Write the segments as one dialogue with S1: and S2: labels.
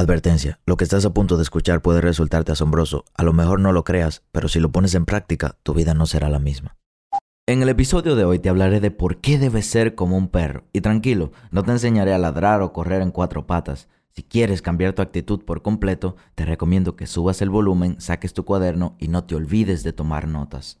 S1: Advertencia, lo que estás a punto de escuchar puede resultarte asombroso, a lo mejor no lo creas, pero si lo pones en práctica, tu vida no será la misma. En el episodio de hoy te hablaré de por qué debes ser como un perro. Y tranquilo, no te enseñaré a ladrar o correr en cuatro patas. Si quieres cambiar tu actitud por completo, te recomiendo que subas el volumen, saques tu cuaderno y no te olvides de tomar notas.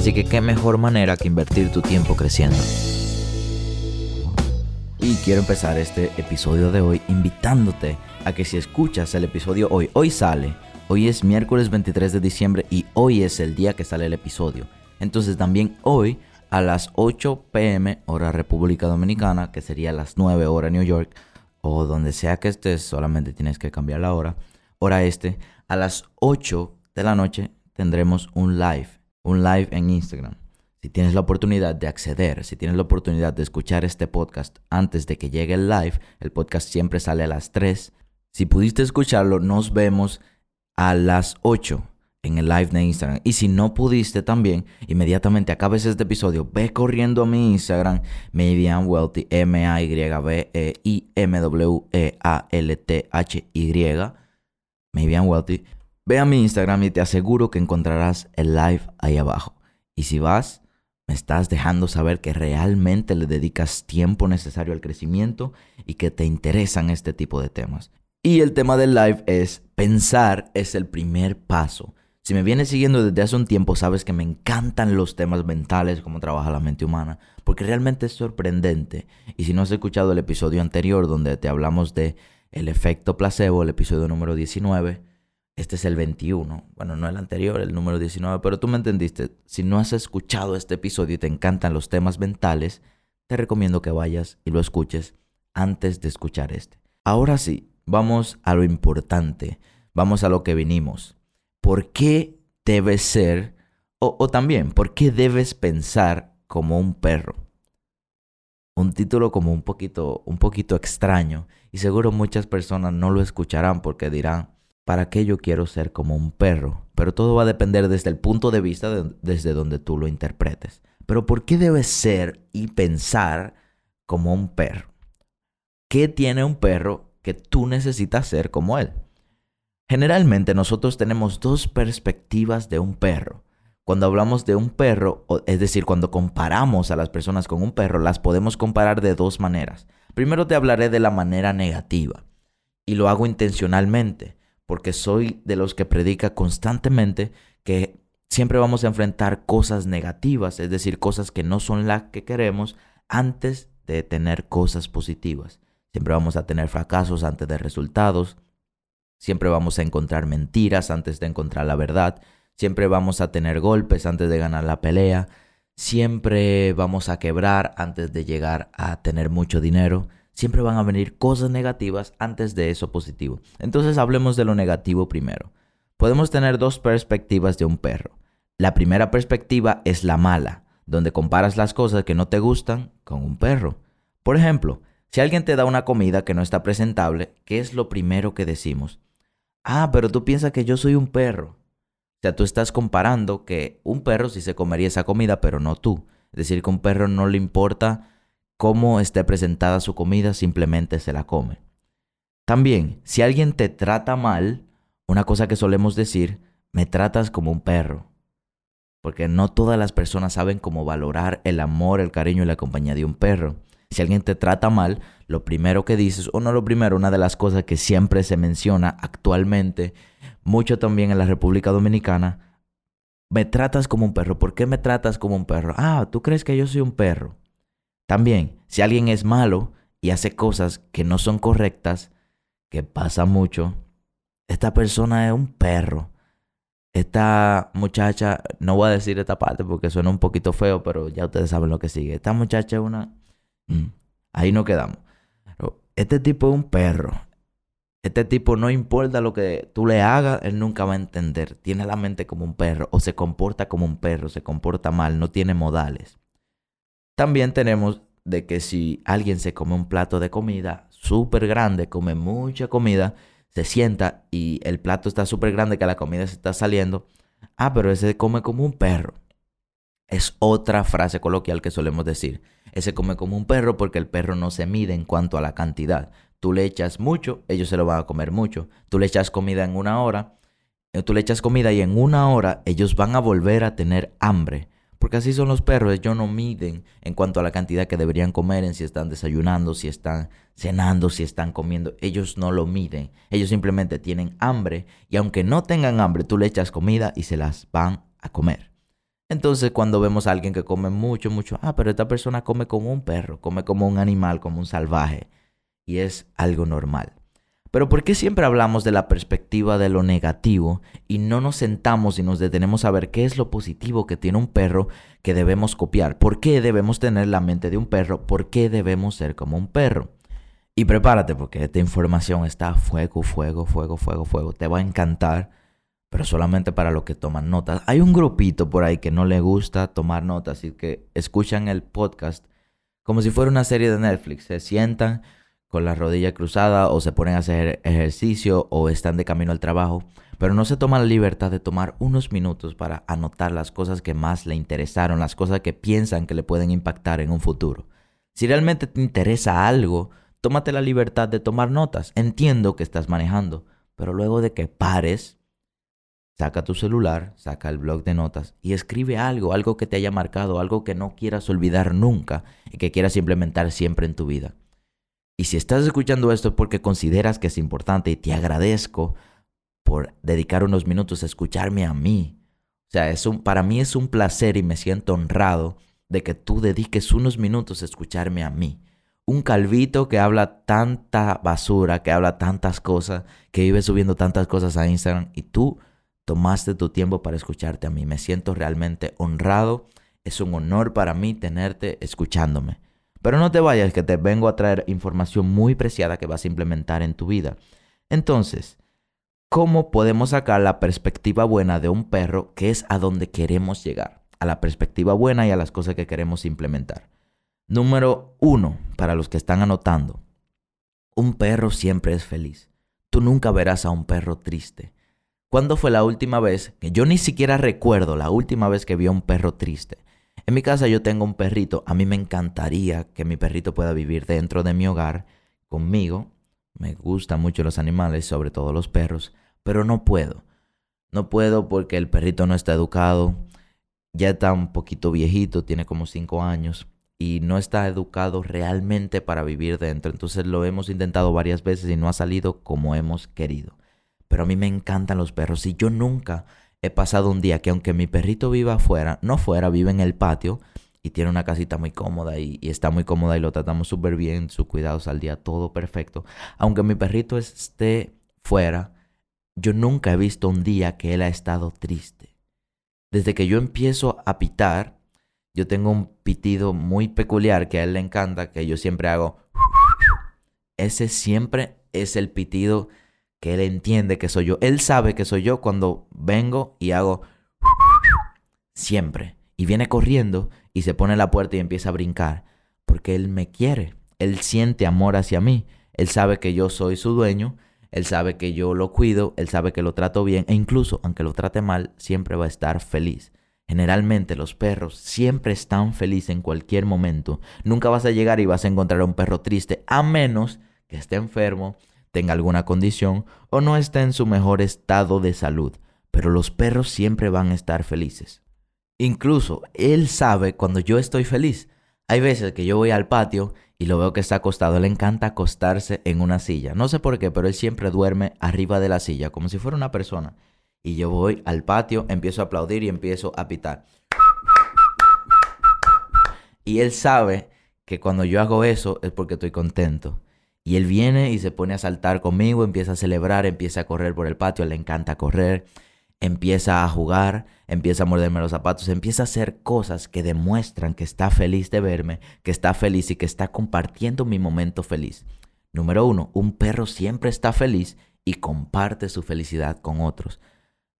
S1: Así que qué mejor manera que invertir tu tiempo creciendo. Y quiero empezar este episodio de hoy invitándote a que si escuchas el episodio hoy, hoy sale, hoy es miércoles 23 de diciembre y hoy es el día que sale el episodio. Entonces también hoy a las 8 pm hora República Dominicana, que sería las 9 hora New York, o donde sea que estés, solamente tienes que cambiar la hora, hora este, a las 8 de la noche tendremos un live un live en Instagram. Si tienes la oportunidad de acceder, si tienes la oportunidad de escuchar este podcast antes de que llegue el live, el podcast siempre sale a las 3. Si pudiste escucharlo, nos vemos a las 8 en el live de Instagram. Y si no pudiste también, inmediatamente acabes este episodio, ve corriendo a mi Instagram, Maybe Wealthy, M-A-Y-B-E-I-M-W-E-A-L-T-H-Y, Maybe Wealthy. Ve a mi Instagram y te aseguro que encontrarás el live ahí abajo. Y si vas, me estás dejando saber que realmente le dedicas tiempo necesario al crecimiento y que te interesan este tipo de temas. Y el tema del live es pensar es el primer paso. Si me vienes siguiendo desde hace un tiempo, sabes que me encantan los temas mentales, cómo trabaja la mente humana, porque realmente es sorprendente. Y si no has escuchado el episodio anterior donde te hablamos de el efecto placebo, el episodio número 19, este es el 21. Bueno, no el anterior, el número 19, pero tú me entendiste. Si no has escuchado este episodio y te encantan los temas mentales, te recomiendo que vayas y lo escuches antes de escuchar este. Ahora sí, vamos a lo importante. Vamos a lo que vinimos. ¿Por qué debes ser, o, o también, por qué debes pensar como un perro? un título como un poquito, un poquito extraño y seguro muchas personas no lo escucharán porque dirán, ¿para qué yo quiero ser como un perro? Pero todo va a depender desde el punto de vista desde donde tú lo interpretes. Pero ¿por qué debes ser y pensar como un perro? ¿Qué tiene un perro que tú necesitas ser como él? Generalmente nosotros tenemos dos perspectivas de un perro. Cuando hablamos de un perro, es decir, cuando comparamos a las personas con un perro, las podemos comparar de dos maneras. Primero te hablaré de la manera negativa y lo hago intencionalmente porque soy de los que predica constantemente que siempre vamos a enfrentar cosas negativas, es decir, cosas que no son las que queremos antes de tener cosas positivas. Siempre vamos a tener fracasos antes de resultados, siempre vamos a encontrar mentiras antes de encontrar la verdad, siempre vamos a tener golpes antes de ganar la pelea, siempre vamos a quebrar antes de llegar a tener mucho dinero siempre van a venir cosas negativas antes de eso positivo. Entonces hablemos de lo negativo primero. Podemos tener dos perspectivas de un perro. La primera perspectiva es la mala, donde comparas las cosas que no te gustan con un perro. Por ejemplo, si alguien te da una comida que no está presentable, ¿qué es lo primero que decimos? Ah, pero tú piensas que yo soy un perro. O sea, tú estás comparando que un perro sí se comería esa comida, pero no tú. Es decir, que a un perro no le importa cómo esté presentada su comida, simplemente se la come. También, si alguien te trata mal, una cosa que solemos decir, me tratas como un perro. Porque no todas las personas saben cómo valorar el amor, el cariño y la compañía de un perro. Si alguien te trata mal, lo primero que dices, o no lo primero, una de las cosas que siempre se menciona actualmente, mucho también en la República Dominicana, me tratas como un perro. ¿Por qué me tratas como un perro? Ah, tú crees que yo soy un perro. También, si alguien es malo y hace cosas que no son correctas, que pasa mucho, esta persona es un perro. Esta muchacha, no voy a decir esta parte porque suena un poquito feo, pero ya ustedes saben lo que sigue. Esta muchacha es una, Mm, ahí no quedamos. Este tipo es un perro. Este tipo no importa lo que tú le hagas, él nunca va a entender. Tiene la mente como un perro o se comporta como un perro, se comporta mal, no tiene modales. También tenemos de que si alguien se come un plato de comida súper grande, come mucha comida, se sienta y el plato está súper grande que la comida se está saliendo, ah, pero ese come como un perro. Es otra frase coloquial que solemos decir. Ese come como un perro porque el perro no se mide en cuanto a la cantidad. Tú le echas mucho, ellos se lo van a comer mucho. Tú le echas comida en una hora, eh, tú le echas comida y en una hora ellos van a volver a tener hambre. Porque así son los perros, ellos no miden en cuanto a la cantidad que deberían comer, en si están desayunando, si están cenando, si están comiendo. Ellos no lo miden. Ellos simplemente tienen hambre y aunque no tengan hambre, tú le echas comida y se las van a comer. Entonces cuando vemos a alguien que come mucho, mucho, ah, pero esta persona come como un perro, come como un animal, como un salvaje. Y es algo normal. Pero ¿por qué siempre hablamos de la perspectiva de lo negativo y no nos sentamos y nos detenemos a ver qué es lo positivo que tiene un perro que debemos copiar? ¿Por qué debemos tener la mente de un perro? ¿Por qué debemos ser como un perro? Y prepárate porque esta información está fuego, fuego, fuego, fuego, fuego. Te va a encantar, pero solamente para los que toman notas. Hay un grupito por ahí que no le gusta tomar notas y que escuchan el podcast como si fuera una serie de Netflix. Se sientan con la rodilla cruzada o se ponen a hacer ejercicio o están de camino al trabajo, pero no se toman la libertad de tomar unos minutos para anotar las cosas que más le interesaron, las cosas que piensan que le pueden impactar en un futuro. Si realmente te interesa algo, tómate la libertad de tomar notas. Entiendo que estás manejando, pero luego de que pares, saca tu celular, saca el blog de notas y escribe algo, algo que te haya marcado, algo que no quieras olvidar nunca y que quieras implementar siempre en tu vida. Y si estás escuchando esto es porque consideras que es importante y te agradezco por dedicar unos minutos a escucharme a mí. O sea, es un, para mí es un placer y me siento honrado de que tú dediques unos minutos a escucharme a mí. Un calvito que habla tanta basura, que habla tantas cosas, que vive subiendo tantas cosas a Instagram y tú tomaste tu tiempo para escucharte a mí. Me siento realmente honrado. Es un honor para mí tenerte escuchándome. Pero no te vayas, que te vengo a traer información muy preciada que vas a implementar en tu vida. Entonces, ¿cómo podemos sacar la perspectiva buena de un perro que es a donde queremos llegar? A la perspectiva buena y a las cosas que queremos implementar. Número uno, para los que están anotando. Un perro siempre es feliz. Tú nunca verás a un perro triste. ¿Cuándo fue la última vez que yo ni siquiera recuerdo la última vez que vi a un perro triste? En mi casa yo tengo un perrito. A mí me encantaría que mi perrito pueda vivir dentro de mi hogar conmigo. Me gustan mucho los animales, sobre todo los perros, pero no puedo. No puedo porque el perrito no está educado. Ya está un poquito viejito, tiene como 5 años y no está educado realmente para vivir dentro. Entonces lo hemos intentado varias veces y no ha salido como hemos querido. Pero a mí me encantan los perros y yo nunca he pasado un día que aunque mi perrito viva afuera, no fuera, vive en el patio y tiene una casita muy cómoda y, está muy cómoda y lo tratamos súper bien, su cuidados al día, todo perfecto. Aunque mi perrito esté fuera, yo nunca he visto un día que él ha estado triste. Desde que yo empiezo a pitar, yo tengo un pitido muy peculiar que a él le encanta, que yo siempre hago. Ese siempre es el pitido que él entiende que soy yo. Él sabe que soy yo cuando vengo y hago siempre. Y viene corriendo y se pone en la puerta y empieza a brincar. Porque él me quiere. Él siente amor hacia mí. Él sabe que yo soy su dueño. Él sabe que yo lo cuido. Él sabe que lo trato bien. E incluso, aunque lo trate mal, siempre va a estar feliz. Generalmente los perros siempre están felices en cualquier momento. Nunca vas a llegar y vas a encontrar a un perro triste a menos que esté enfermo, tenga alguna condición o no esté en su mejor estado de salud, pero los perros siempre van a estar felices. Incluso él sabe cuando yo estoy feliz. Hay veces que yo voy al patio y lo veo que está acostado. Le encanta acostarse en una silla. No sé por qué, pero él siempre duerme arriba de la silla, como si fuera una persona. Y yo voy al patio, empiezo a aplaudir y empiezo a pitar. Y él sabe que cuando yo hago eso es porque estoy contento. Y él viene y se pone a saltar conmigo, empieza a celebrar, empieza a correr por el patio, le encanta correr. empieza a jugar, empieza a morderme los zapatos, empieza a hacer cosas que demuestran que está feliz de verme, que está feliz y que está compartiendo mi momento feliz. Número uno, un perro siempre está feliz y comparte su felicidad con otros.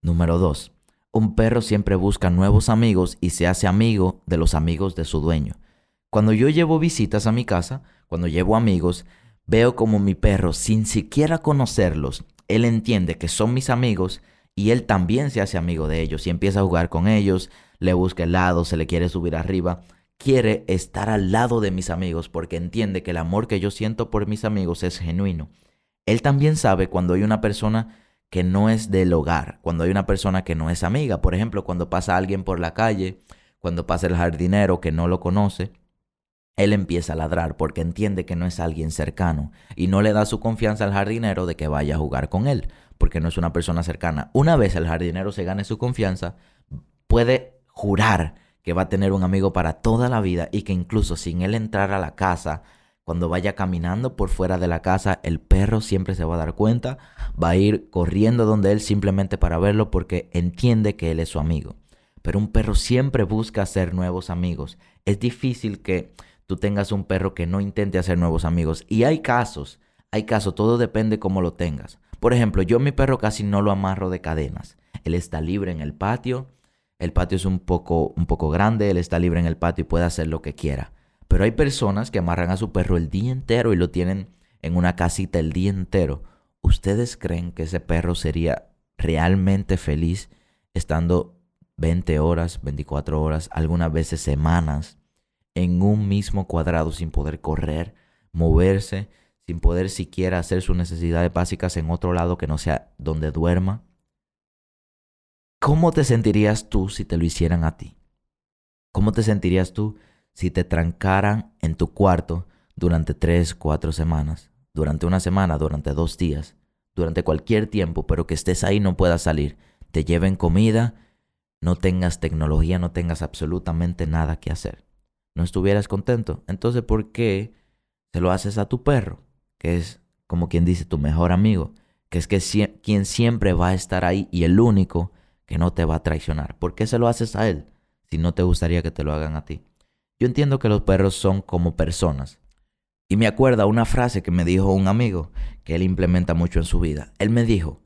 S1: Número dos, un perro siempre busca nuevos amigos y se hace amigo de los amigos de su dueño. Cuando yo llevo visitas a mi casa, cuando llevo amigos, veo como mi perro, sin siquiera conocerlos, él entiende que son mis amigos y él también se hace amigo de ellos y empieza a jugar con ellos, le busca el lado, se le quiere subir arriba, quiere estar al lado de mis amigos porque entiende que el amor que yo siento por mis amigos es genuino. Él también sabe cuando hay una persona que no es del hogar, cuando hay una persona que no es amiga, por ejemplo, cuando pasa alguien por la calle, cuando pasa el jardinero que no lo conoce, él empieza a ladrar porque entiende que no es alguien cercano y no le da su confianza al jardinero de que vaya a jugar con él, porque no es una persona cercana. Una vez el jardinero se gane su confianza, puede jurar que va a tener un amigo para toda la vida y que incluso sin él entrar a la casa, cuando vaya caminando por fuera de la casa, el perro siempre se va a dar cuenta, va a ir corriendo donde él simplemente para verlo porque entiende que él es su amigo. Pero un perro siempre busca hacer nuevos amigos. Es difícil que tú tengas un perro que no intente hacer nuevos amigos. Y hay casos, hay casos, todo depende cómo lo tengas. Por ejemplo, yo mi perro casi no lo amarro de cadenas. Él está libre en el patio. El patio es un poco, un poco grande, él está libre en el patio y puede hacer lo que quiera. Pero hay personas que amarran a su perro el día entero y lo tienen en una casita el día entero. ¿Ustedes creen que ese perro sería realmente feliz estando 20 horas, 24 horas, algunas veces semanas en un mismo cuadrado sin poder correr, moverse, sin poder siquiera hacer sus necesidades básicas en otro lado que no sea donde duerma? ¿Cómo te sentirías tú si te lo hicieran a ti? ¿Cómo te sentirías tú si te trancaran en tu cuarto durante tres, cuatro semanas, durante una semana, durante dos días, durante cualquier tiempo, pero que estés ahí no puedas salir, te lleven comida, no tengas tecnología, no tengas absolutamente nada que hacer? No estuvieras contento. Entonces, ¿por qué se lo haces a tu perro? Que es, como quien dice, tu mejor amigo. Que es que quien siempre va a estar ahí y el único que no te va a traicionar. ¿Por qué se lo haces a él si no te gustaría que te lo hagan a ti? Yo entiendo que los perros son como personas. Y me acuerda una frase que me dijo un amigo que él implementa mucho en su vida. Él me dijo,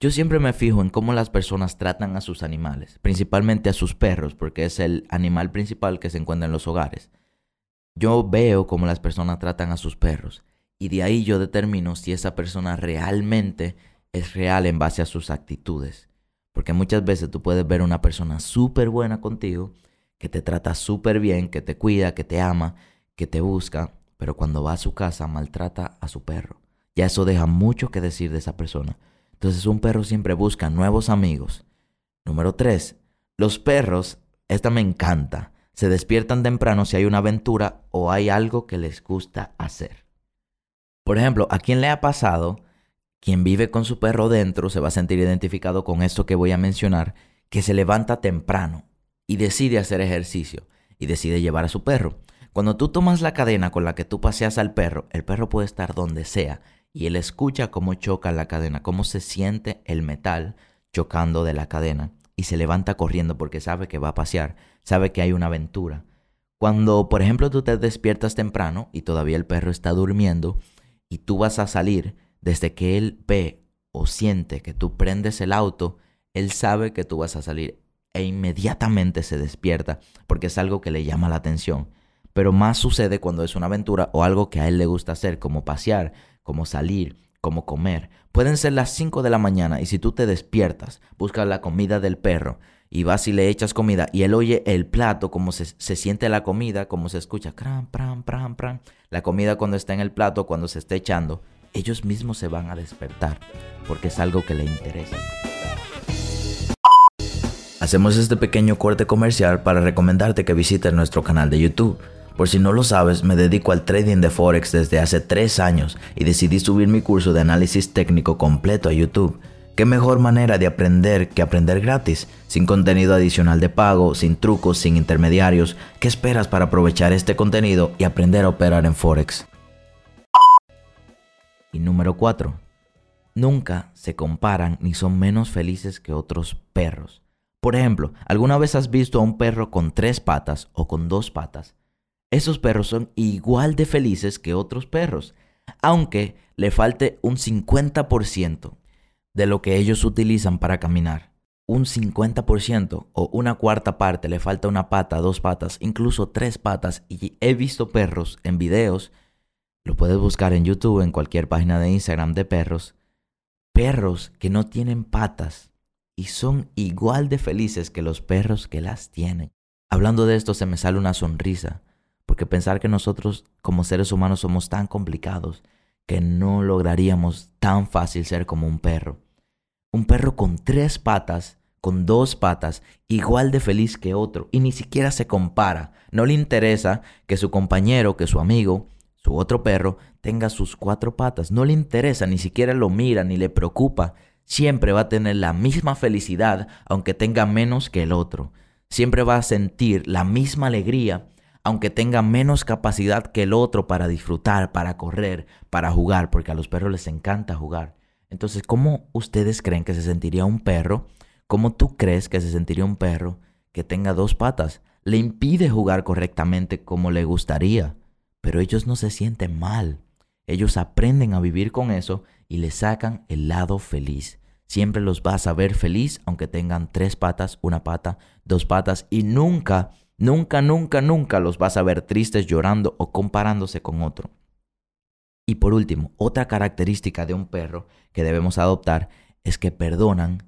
S1: yo siempre me fijo en cómo las personas tratan a sus animales, principalmente a sus perros, porque es el animal principal que se encuentra en los hogares. Yo veo cómo las personas tratan a sus perros y de ahí yo determino si esa persona realmente es real en base a sus actitudes. Porque muchas veces tú puedes ver una persona súper buena contigo, que te trata súper bien, que te cuida, que te ama, que te busca, pero cuando va a su casa maltrata a su perro. Ya eso deja mucho que decir de esa persona. Entonces un perro siempre busca nuevos amigos. Número 3. Los perros, esta me encanta, se despiertan temprano si hay una aventura o hay algo que les gusta hacer. Por ejemplo, ¿a quién le ha pasado? Quien vive con su perro dentro se va a sentir identificado con esto que voy a mencionar, que se levanta temprano y decide hacer ejercicio y decide llevar a su perro. Cuando tú tomas la cadena con la que tú paseas al perro, el perro puede estar donde sea y él escucha cómo choca la cadena, cómo se siente el metal chocando de la cadena y se levanta corriendo porque sabe que va a pasear, sabe que hay una aventura. Cuando, por ejemplo, tú te despiertas temprano y todavía el perro está durmiendo y tú vas a salir, desde que él ve o siente que tú prendes el auto, él sabe que tú vas a salir e inmediatamente se despierta porque es algo que le llama la atención. Pero más sucede cuando es una aventura o algo que a él le gusta hacer, como pasear, como salir, como comer. Pueden ser las 5 de la mañana y si tú te despiertas, buscas la comida del perro y vas y le echas comida y él oye el plato, como se, siente la comida, como se escucha, cram, pram, pram, pram. La comida cuando está en el plato, cuando se está echando, ellos mismos se van a despertar porque es algo que le interesa. Hacemos este pequeño corte comercial para recomendarte que visites nuestro canal de YouTube por si no lo sabes, me dedico al trading de Forex desde hace 3 años y decidí subir mi curso de análisis técnico completo a YouTube. ¿Qué mejor manera de aprender que aprender gratis? Sin contenido adicional de pago, sin trucos, sin intermediarios. ¿Qué esperas para aprovechar este contenido y aprender a operar en Forex? Y número 4. nunca se comparan ni son menos felices que otros perros. Por ejemplo, ¿alguna vez has visto a un perro con tres patas o con dos patas? Esos perros son igual de felices que otros perros, aunque le falte un 50% de lo que ellos utilizan para caminar. Un 50% o una cuarta parte le falta una pata, dos patas, incluso tres patas. Y he visto perros en videos, lo puedes buscar en YouTube, en cualquier página de Instagram de perros, perros que no tienen patas y son igual de felices que los perros que las tienen. Hablando de esto se me sale una sonrisa, porque pensar que nosotros como seres humanos somos tan complicados que no lograríamos tan fácil ser como un perro. Un perro con tres patas, con dos patas, igual de feliz que otro, y ni siquiera se compara. No le interesa que su compañero, que su amigo, su otro perro, tenga sus cuatro patas. No le interesa, ni siquiera lo mira, ni le preocupa. Siempre va a tener la misma felicidad, aunque tenga menos que el otro. Siempre va a sentir la misma alegría, aunque tenga menos capacidad que el otro para disfrutar, para correr, para jugar, porque a los perros les encanta jugar. Entonces, ¿cómo ustedes creen que se sentiría un perro? ¿Cómo tú crees que se sentiría un perro que tenga dos patas? Le impide jugar correctamente como le gustaría, pero ellos no se sienten mal. Ellos aprenden a vivir con eso y le sacan el lado feliz. Siempre los vas a ver feliz aunque tengan tres patas, una pata, dos patas y nunca Nunca, nunca, nunca los vas a ver tristes llorando o comparándose con otro. Y por último, otra característica de un perro que debemos adoptar es que perdonan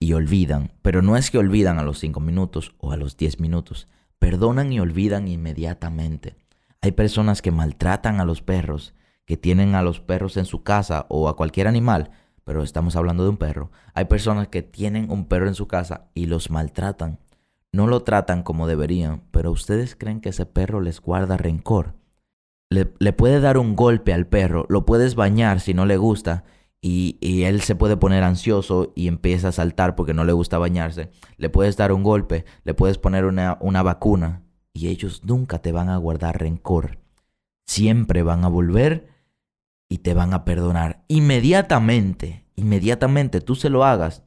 S1: y olvidan, pero no es que olvidan a los 5 minutos o a los 10 minutos, perdonan y olvidan inmediatamente. Hay personas que maltratan a los perros, que tienen a los perros en su casa o a cualquier animal, pero estamos hablando de un perro. Hay personas que tienen un perro en su casa y los maltratan no lo tratan como deberían, pero ustedes creen que ese perro les guarda rencor. Le, puede dar un golpe al perro, lo puedes bañar si no le gusta y, él se puede poner ansioso y empieza a saltar porque no le gusta bañarse. Le puedes dar un golpe, le puedes poner una, una vacuna y ellos nunca te van a guardar rencor. Siempre van a volver y te van a perdonar. Inmediatamente, inmediatamente tú se lo hagas,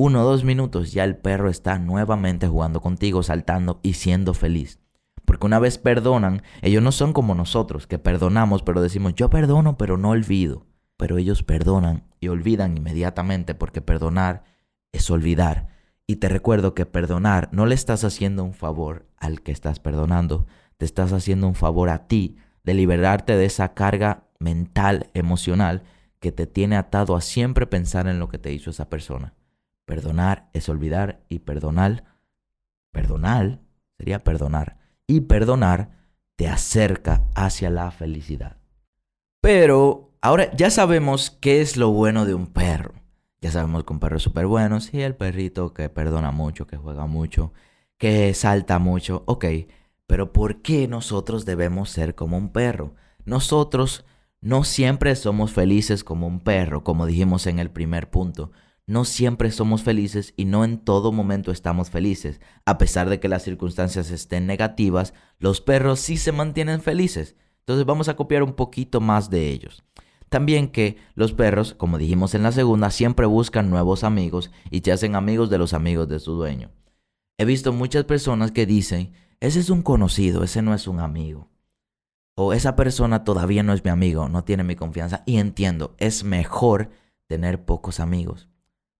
S1: uno o dos minutos ya el perro está nuevamente jugando contigo, saltando y siendo feliz. Porque una vez perdonan, ellos no son como nosotros, que perdonamos, pero decimos, yo perdono, pero no olvido. Pero ellos perdonan y olvidan inmediatamente porque perdonar es olvidar. Y te recuerdo que perdonar no le estás haciendo un favor al que estás perdonando, te estás haciendo un favor a ti de liberarte de esa carga mental, emocional, que te tiene atado a siempre pensar en lo que te hizo esa persona. Perdonar es olvidar y perdonar, perdonar sería perdonar. Y perdonar te acerca hacia la felicidad. Pero ahora ya sabemos qué es lo bueno de un perro. Ya sabemos que un perro es súper bueno. Sí, el perrito que perdona mucho, que juega mucho, que salta mucho. Ok, pero ¿por qué nosotros debemos ser como un perro? Nosotros no siempre somos felices como un perro, como dijimos en el primer punto no siempre somos felices y no en todo momento estamos felices. A pesar de que las circunstancias estén negativas, los perros sí se mantienen felices. Entonces vamos a copiar un poquito más de ellos. También que los perros, como dijimos en la segunda, siempre buscan nuevos amigos y se hacen amigos de los amigos de su dueño. He visto muchas personas que dicen, ese es un conocido, ese no es un amigo. O esa persona todavía no es mi amigo, no tiene mi confianza. Y entiendo, es mejor tener pocos amigos.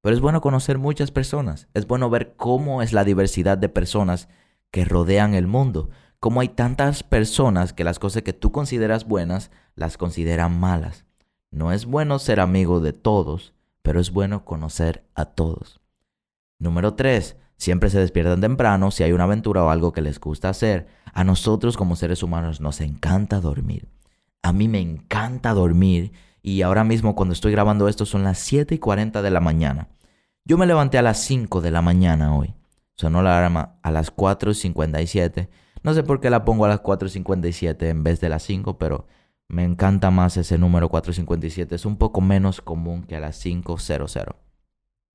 S1: Pero es bueno conocer muchas personas. Es bueno ver cómo es la diversidad de personas que rodean el mundo. Cómo hay tantas personas que las cosas que tú consideras buenas las consideran malas. No es bueno ser amigo de todos, pero es bueno conocer a todos. Número 3. Siempre se despiertan temprano si hay una aventura o algo que les gusta hacer. A nosotros como seres humanos nos encanta dormir. A mí me encanta dormir y ahora mismo cuando estoy grabando esto son las 7 y 40 de la mañana. Yo me levanté a las 5 de la mañana hoy. Sonó la alarma a las 4 y 57. No sé por qué la pongo a las 4 y 57 en vez de las 5, pero me encanta más ese número 457. Es un poco menos común que a las 5.00.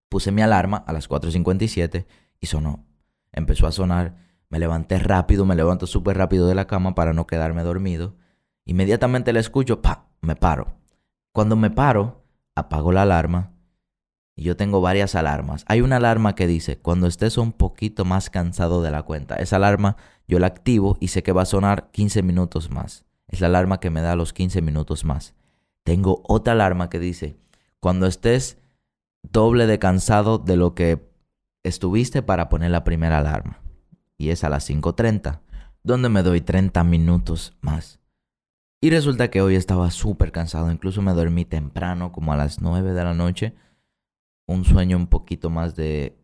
S1: Puse mi alarma a las 4.57 y sonó. Empezó a sonar. Me levanté rápido, me levanto súper rápido de la cama para no quedarme dormido. Inmediatamente la escucho, pa, me paro. Cuando me paro, apago la alarma. Y yo tengo varias alarmas. Hay una alarma que dice, cuando estés un poquito más cansado de la cuenta. Esa alarma yo la activo y sé que va a sonar 15 minutos más. Es la alarma que me da los 15 minutos más. Tengo otra alarma que dice, cuando estés doble de cansado de lo que estuviste para poner la primera alarma. Y es a las 5.30, donde me doy 30 minutos más. Y resulta que hoy estaba súper cansado, incluso me dormí temprano, como a las 9 de la noche. Un sueño un poquito más de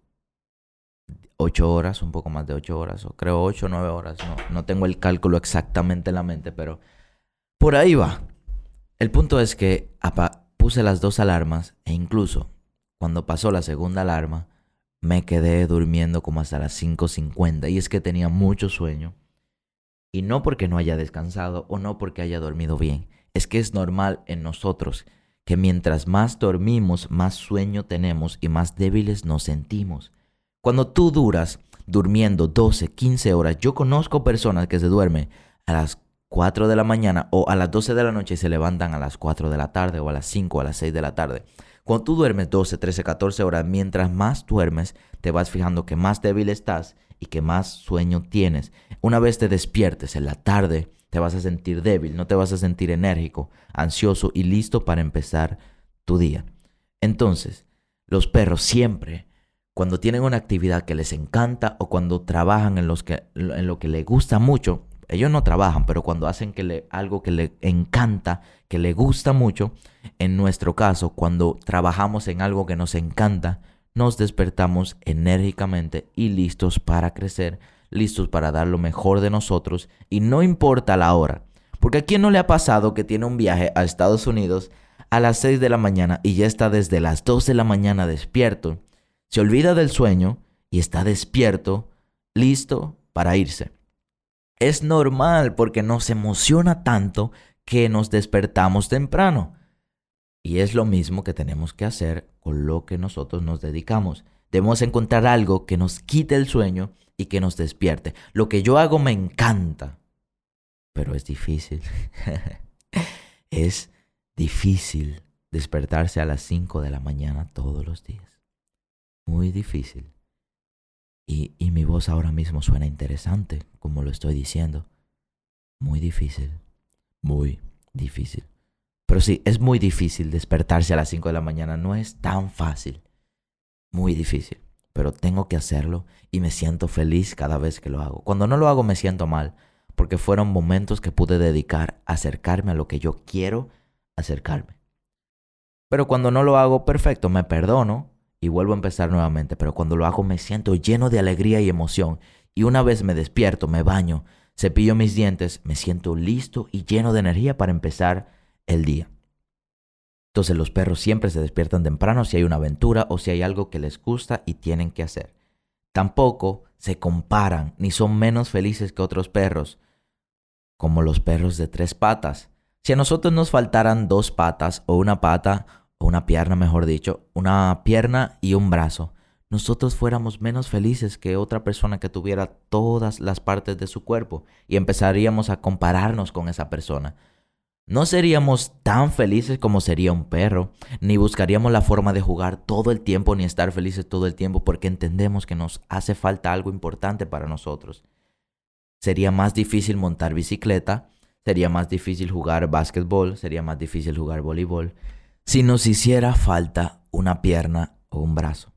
S1: 8 horas, un poco más de 8 horas, o creo 8 o 9 horas. No, no tengo el cálculo exactamente en la mente, pero por ahí va. El punto es que puse las dos alarmas e incluso cuando pasó la segunda alarma, me quedé durmiendo como hasta las 5.50 y es que tenía mucho sueño. Y no porque no haya descansado o no porque haya dormido bien, es que es normal en nosotros que mientras más dormimos, más sueño tenemos y más débiles nos sentimos. Cuando tú duras durmiendo 12, 15 horas, yo conozco personas que se duermen a las 4 de la mañana o a las 12 de la noche y se levantan a las 4 de la tarde o a las 5 o a las 6 de la tarde. Cuando tú duermes 12, 13, 14 horas, mientras más duermes, te vas fijando que más débil estás y que más sueño tienes. Una vez te despiertes en la tarde, te vas a sentir débil, no te vas a sentir enérgico, ansioso y listo para empezar tu día. Entonces, los perros siempre, cuando tienen una actividad que les encanta o cuando trabajan en, los que, en lo que les gusta mucho, ellos no trabajan, pero cuando hacen que le, algo que le encanta, que le gusta mucho, en nuestro caso, cuando trabajamos en algo que nos encanta, nos despertamos enérgicamente y listos para crecer, listos para dar lo mejor de nosotros y no importa la hora. Porque a quién no le ha pasado que tiene un viaje a Estados Unidos a las 6 de la mañana y ya está desde las 2 de la mañana despierto, se olvida del sueño y está despierto, listo para irse. Es normal porque nos emociona tanto que nos despertamos temprano. Y es lo mismo que tenemos que hacer con lo que nosotros nos dedicamos. Debemos encontrar algo que nos quite el sueño y que nos despierte. Lo que yo hago me encanta, pero es difícil. es difícil despertarse a las 5 de la mañana todos los días. Muy difícil. Y, y mi voz ahora mismo suena interesante, como lo estoy diciendo. Muy difícil. Muy difícil. Pero sí, es muy difícil despertarse a las 5 de la mañana. No es tan fácil. Muy difícil. Pero tengo que hacerlo y me siento feliz cada vez que lo hago. Cuando no lo hago me siento mal, porque fueron momentos que pude dedicar a acercarme a lo que yo quiero acercarme. Pero cuando no lo hago, perfecto, me perdono y vuelvo a empezar nuevamente, pero cuando lo hago me siento lleno de alegría y emoción. Y una vez me despierto, me baño, cepillo mis dientes, me siento listo y lleno de energía para empezar el día. Entonces los perros siempre se despiertan temprano si hay una aventura o si hay algo que les gusta y tienen que hacer. Tampoco se comparan ni son menos felices que otros perros, como los perros de tres patas. Si a nosotros nos faltaran dos patas o una pata, una pierna, mejor dicho, una pierna y un brazo, nosotros fuéramos menos felices que otra persona que tuviera todas las partes de su cuerpo y empezaríamos a compararnos con esa persona. No seríamos tan felices como sería un perro, ni buscaríamos la forma de jugar todo el tiempo ni estar felices todo el tiempo porque entendemos que nos hace falta algo importante para nosotros. Sería más difícil montar bicicleta, sería más difícil jugar básquetbol, sería más difícil jugar voleibol, si nos hiciera falta una pierna o un brazo.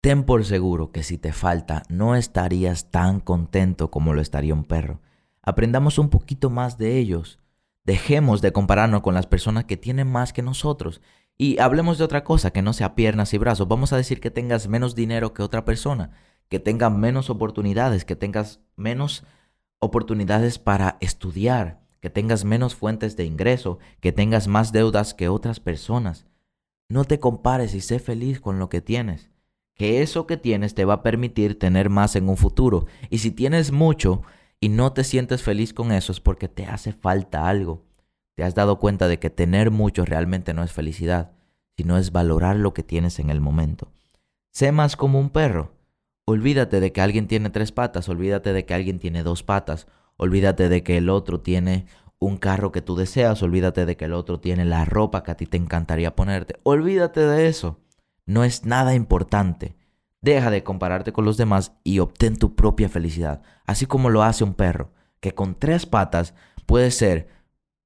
S1: Ten por seguro que si te falta no estarías tan contento como lo estaría un perro. Aprendamos un poquito más de ellos. Dejemos de compararnos con las personas que tienen más que nosotros. Y hablemos de otra cosa que no sea piernas y brazos. Vamos a decir que tengas menos dinero que otra persona, que tengas menos oportunidades, que tengas menos oportunidades para estudiar, que tengas menos fuentes de ingreso, que tengas más deudas que otras personas. No te compares y sé feliz con lo que tienes, que eso que tienes te va a permitir tener más en un futuro. Y si tienes mucho y no te sientes feliz con eso es porque te hace falta algo. Te has dado cuenta de que tener mucho realmente no es felicidad, sino es valorar lo que tienes en el momento. Sé más como un perro. Olvídate de que alguien tiene tres patas, olvídate de que alguien tiene dos patas, Olvídate de que el otro tiene un carro que tú deseas, olvídate de que el otro tiene la ropa que a ti te encantaría ponerte. Olvídate de eso. No es nada importante. Deja de compararte con los demás y obtén tu propia felicidad, así como lo hace un perro, que con tres patas puede ser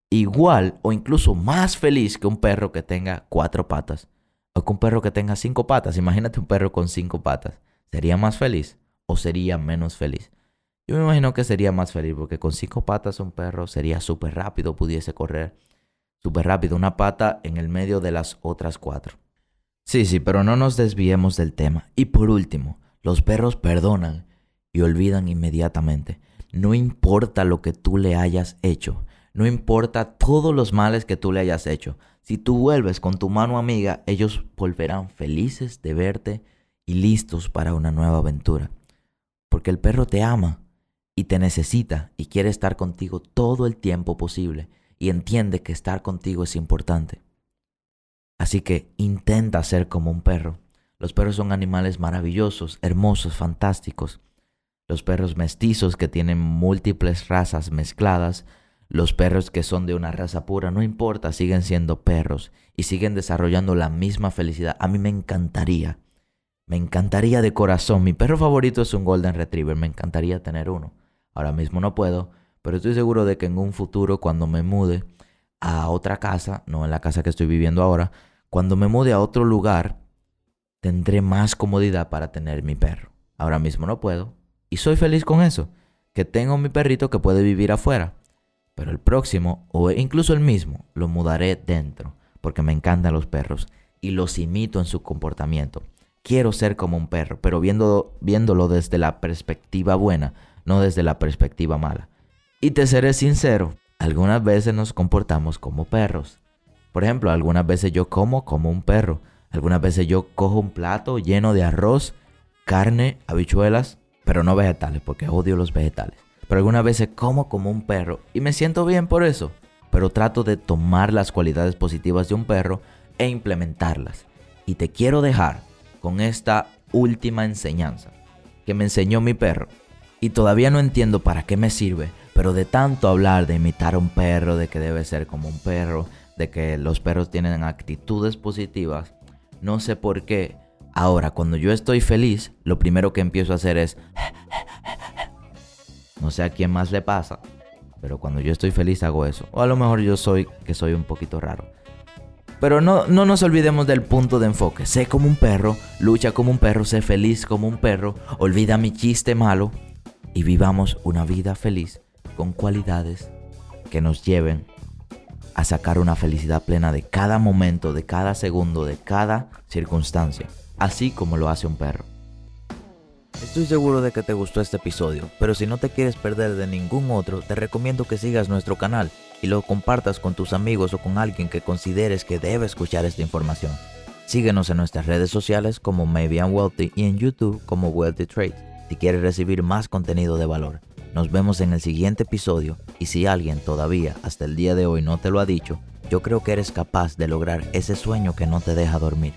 S1: igual o incluso más feliz que un perro que tenga cuatro patas. O que un perro que tenga cinco patas. Imagínate un perro con cinco patas. ¿Sería más feliz o sería menos feliz? Yo me imagino que sería más feliz porque con cinco patas un perro sería súper rápido, pudiese correr súper rápido, una pata en el medio de las otras cuatro. Sí, sí, pero no nos desviemos del tema. Y por último, los perros perdonan y olvidan inmediatamente. No importa lo que tú le hayas hecho, no importa todos los males que tú le hayas hecho. Si tú vuelves con tu mano amiga, ellos volverán felices de verte y listos para una nueva aventura. Porque el perro te ama y te necesita y quiere estar contigo todo el tiempo posible y entiende que estar contigo es importante. Así que intenta ser como un perro. Los perros son animales maravillosos, hermosos, fantásticos. Los perros mestizos que tienen múltiples razas mezcladas, los perros que son de una raza pura, no importa, siguen siendo perros y siguen desarrollando la misma felicidad. A mí me encantaría, me encantaría de corazón. Mi perro favorito es un Golden Retriever, me encantaría tener uno. Ahora mismo no puedo, pero estoy seguro de que en un futuro, cuando me mude a otra casa, no en la casa que estoy viviendo ahora, cuando me mude a otro lugar, tendré más comodidad para tener mi perro. Ahora mismo no puedo. Y soy feliz con eso, que tengo mi perrito que puede vivir afuera. Pero el próximo, o incluso el mismo, lo mudaré dentro, porque me encantan los perros y los imito en su comportamiento. Quiero ser como un perro, pero viéndolo desde la perspectiva buena, no desde la perspectiva mala. Y te seré sincero, algunas veces nos comportamos como perros. Por ejemplo, algunas veces yo como como un perro. Algunas veces yo cojo un plato lleno de arroz, carne, habichuelas, pero no vegetales, porque odio los vegetales. Pero algunas veces como como un perro y me siento bien por eso. Pero trato de tomar las cualidades positivas de un perro e implementarlas. Y te quiero dejar con esta última enseñanza que me enseñó mi perro y todavía no entiendo para qué me sirve, pero de tanto hablar de imitar a un perro, de que debe ser como un perro, de que los perros tienen actitudes positivas, no sé por qué. Ahora, cuando yo estoy feliz, lo primero que empiezo a hacer es... No sé a quién más le pasa, pero cuando yo estoy feliz hago eso. O a lo mejor yo soy que soy un poquito raro. Pero no, no nos olvidemos del punto de enfoque. Sé como un perro, lucha como un perro, sé feliz como un perro, olvida mi chiste malo y vivamos una vida feliz con cualidades que nos lleven a sacar una felicidad plena de cada momento, de cada segundo, de cada circunstancia, así como lo hace un perro. Estoy seguro de que te gustó este episodio, pero si no te quieres perder de ningún otro, te recomiendo que sigas nuestro canal y lo compartas con tus amigos o con alguien que consideres que debe escuchar esta información. Síguenos en nuestras redes sociales como Maybe I'm Wealthy y en YouTube como Wealthy Trades si quieres recibir más contenido de valor. Nos vemos en el siguiente episodio y si alguien todavía hasta el día de hoy no te lo ha dicho, yo creo que eres capaz de lograr ese sueño que no te deja dormir.